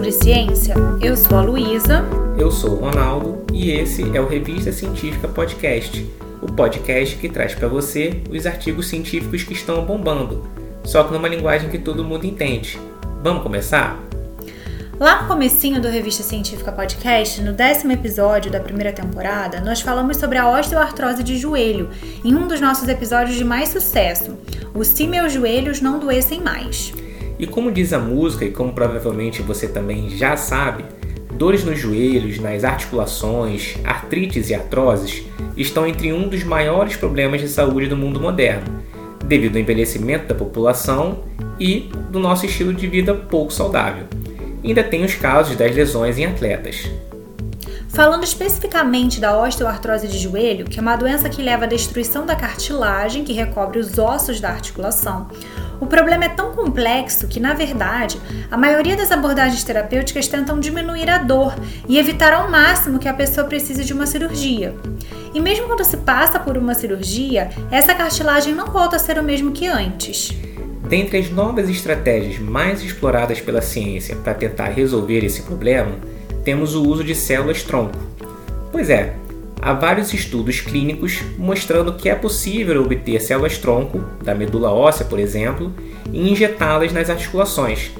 sobre ciência? Eu sou a Luísa. Eu sou o Ronaldo e esse é o Revista Científica Podcast, o podcast que traz para você os artigos científicos que estão bombando, só que numa linguagem que todo mundo entende. Vamos começar? Lá no comecinho do Revista Científica Podcast, no décimo episódio da primeira temporada, nós falamos sobre a osteoartrose de joelho, em um dos nossos episódios de mais sucesso, o Se Meus Joelhos Não Doessem Mais. E como diz a música, e como provavelmente você também já sabe, dores nos joelhos, nas articulações, artrites e artroses estão entre um dos maiores problemas de saúde do mundo moderno, devido ao envelhecimento da população e do nosso estilo de vida pouco saudável. ainda tem os casos das lesões em atletas. Falando especificamente da osteoartrose de joelho, que é uma doença que leva à destruição da cartilagem que recobre os ossos da articulação, o problema é tão complexo que, na verdade, a maioria das abordagens terapêuticas tentam diminuir a dor e evitar ao máximo que a pessoa precise de uma cirurgia. E mesmo quando se passa por uma cirurgia, essa cartilagem não volta a ser o mesmo que antes. Dentre as novas estratégias mais exploradas pela ciência para tentar resolver esse problema, temos o uso de células-tronco. Pois é, há vários estudos clínicos mostrando que é possível obter células-tronco, da medula óssea, por exemplo, e injetá-las nas articulações.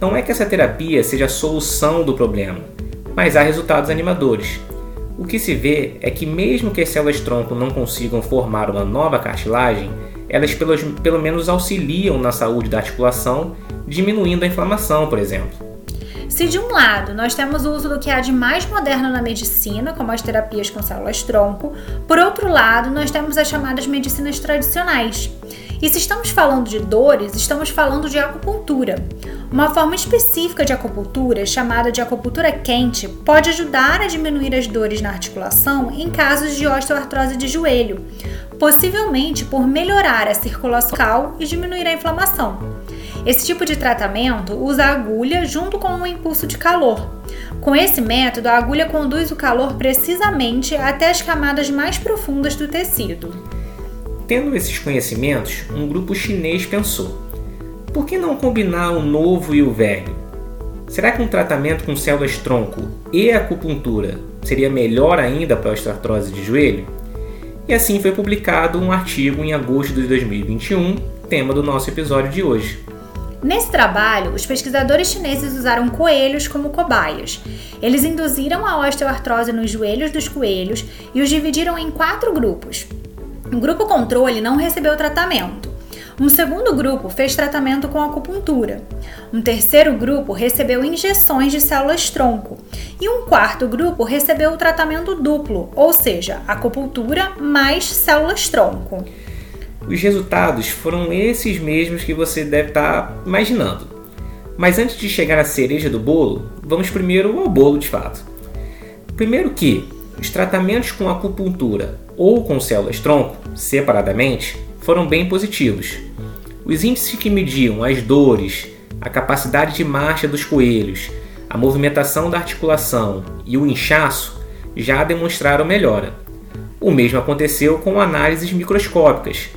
Não é que essa terapia seja a solução do problema, mas há resultados animadores. O que se vê é que, mesmo que as células-tronco não consigam formar uma nova cartilagem, elas pelo menos auxiliam na saúde da articulação, diminuindo a inflamação, por exemplo. Se de um lado nós temos o uso do que há de mais moderno na medicina, como as terapias com células-tronco, por outro lado nós temos as chamadas medicinas tradicionais. E se estamos falando de dores, estamos falando de acupuntura. Uma forma específica de acupuntura, chamada de acupuntura quente, pode ajudar a diminuir as dores na articulação em casos de osteoartrose de joelho, possivelmente por melhorar a circulação e diminuir a inflamação. Esse tipo de tratamento usa a agulha junto com um impulso de calor. Com esse método, a agulha conduz o calor precisamente até as camadas mais profundas do tecido. Tendo esses conhecimentos, um grupo chinês pensou: por que não combinar o novo e o velho? Será que um tratamento com células-tronco e acupuntura seria melhor ainda para a osteoartrose de joelho? E assim foi publicado um artigo em agosto de 2021, tema do nosso episódio de hoje. Nesse trabalho, os pesquisadores chineses usaram coelhos como cobaias. Eles induziram a osteoartrose nos joelhos dos coelhos e os dividiram em quatro grupos. O grupo controle não recebeu tratamento. Um segundo grupo fez tratamento com acupuntura. Um terceiro grupo recebeu injeções de células-tronco. E um quarto grupo recebeu o tratamento duplo, ou seja, acupuntura mais células-tronco. Os resultados foram esses mesmos que você deve estar tá imaginando. Mas antes de chegar à cereja do bolo, vamos primeiro ao bolo de fato. Primeiro que os tratamentos com acupuntura ou com células-tronco, separadamente, foram bem positivos. Os índices que mediam as dores, a capacidade de marcha dos coelhos, a movimentação da articulação e o inchaço já demonstraram melhora. O mesmo aconteceu com análises microscópicas,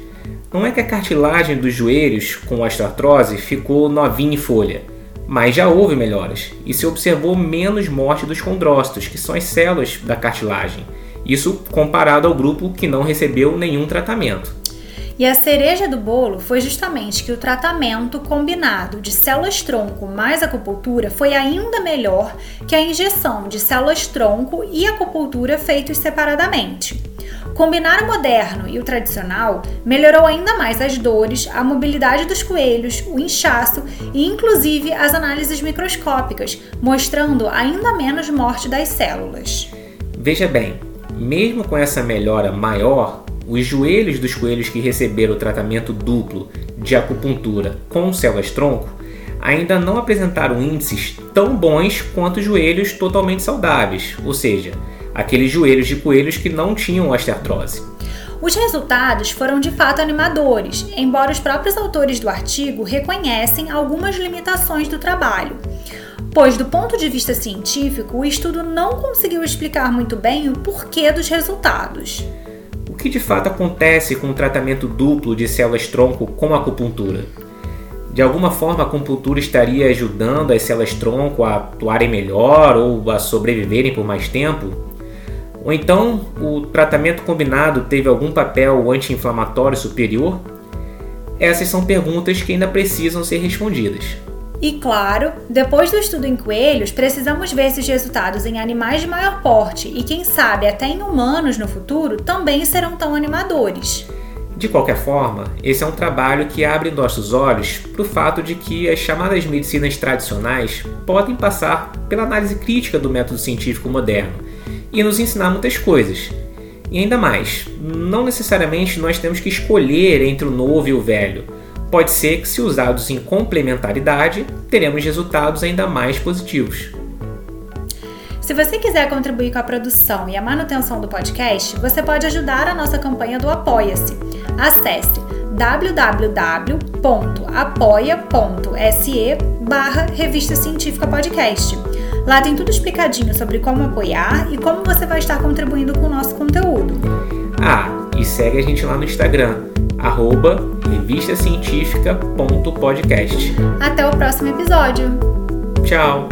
não é que a cartilagem dos joelhos com osteoartrose ficou novinha em folha, mas já houve melhoras e se observou menos morte dos condrócitos, que são as células da cartilagem. Isso comparado ao grupo que não recebeu nenhum tratamento. E a cereja do bolo foi justamente que o tratamento combinado de células-tronco mais acupuntura foi ainda melhor que a injeção de células-tronco e acupuntura feitos separadamente. Combinar o moderno e o tradicional melhorou ainda mais as dores, a mobilidade dos coelhos, o inchaço e inclusive as análises microscópicas, mostrando ainda menos morte das células. Veja bem, mesmo com essa melhora maior, os joelhos dos coelhos que receberam o tratamento duplo de acupuntura com células-tronco ainda não apresentaram índices tão bons quanto os joelhos totalmente saudáveis, ou seja, aqueles joelhos de coelhos que não tinham osteoartrose. Os resultados foram de fato animadores, embora os próprios autores do artigo reconhecem algumas limitações do trabalho. Pois, do ponto de vista científico, o estudo não conseguiu explicar muito bem o porquê dos resultados. O que de fato acontece com o tratamento duplo de células-tronco com acupuntura? De alguma forma, a acupuntura estaria ajudando as células-tronco a atuarem melhor ou a sobreviverem por mais tempo? Ou então, o tratamento combinado teve algum papel anti-inflamatório superior? Essas são perguntas que ainda precisam ser respondidas. E claro, depois do estudo em coelhos, precisamos ver esses resultados em animais de maior porte e, quem sabe, até em humanos no futuro também serão tão animadores. De qualquer forma, esse é um trabalho que abre nossos olhos para o fato de que as chamadas medicinas tradicionais podem passar pela análise crítica do método científico moderno e nos ensinar muitas coisas. E ainda mais, não necessariamente nós temos que escolher entre o novo e o velho. Pode ser que, se usados em complementaridade, teremos resultados ainda mais positivos. Se você quiser contribuir com a produção e a manutenção do podcast, você pode ajudar a nossa campanha do Apoia-se. Acesse www.apoia.se barra Revista Científica Podcast. Lá tem tudo explicadinho sobre como apoiar e como você vai estar contribuindo com o nosso conteúdo. Ah, e segue a gente lá no Instagram, arroba revistacientifica.podcast. Até o próximo episódio. Tchau!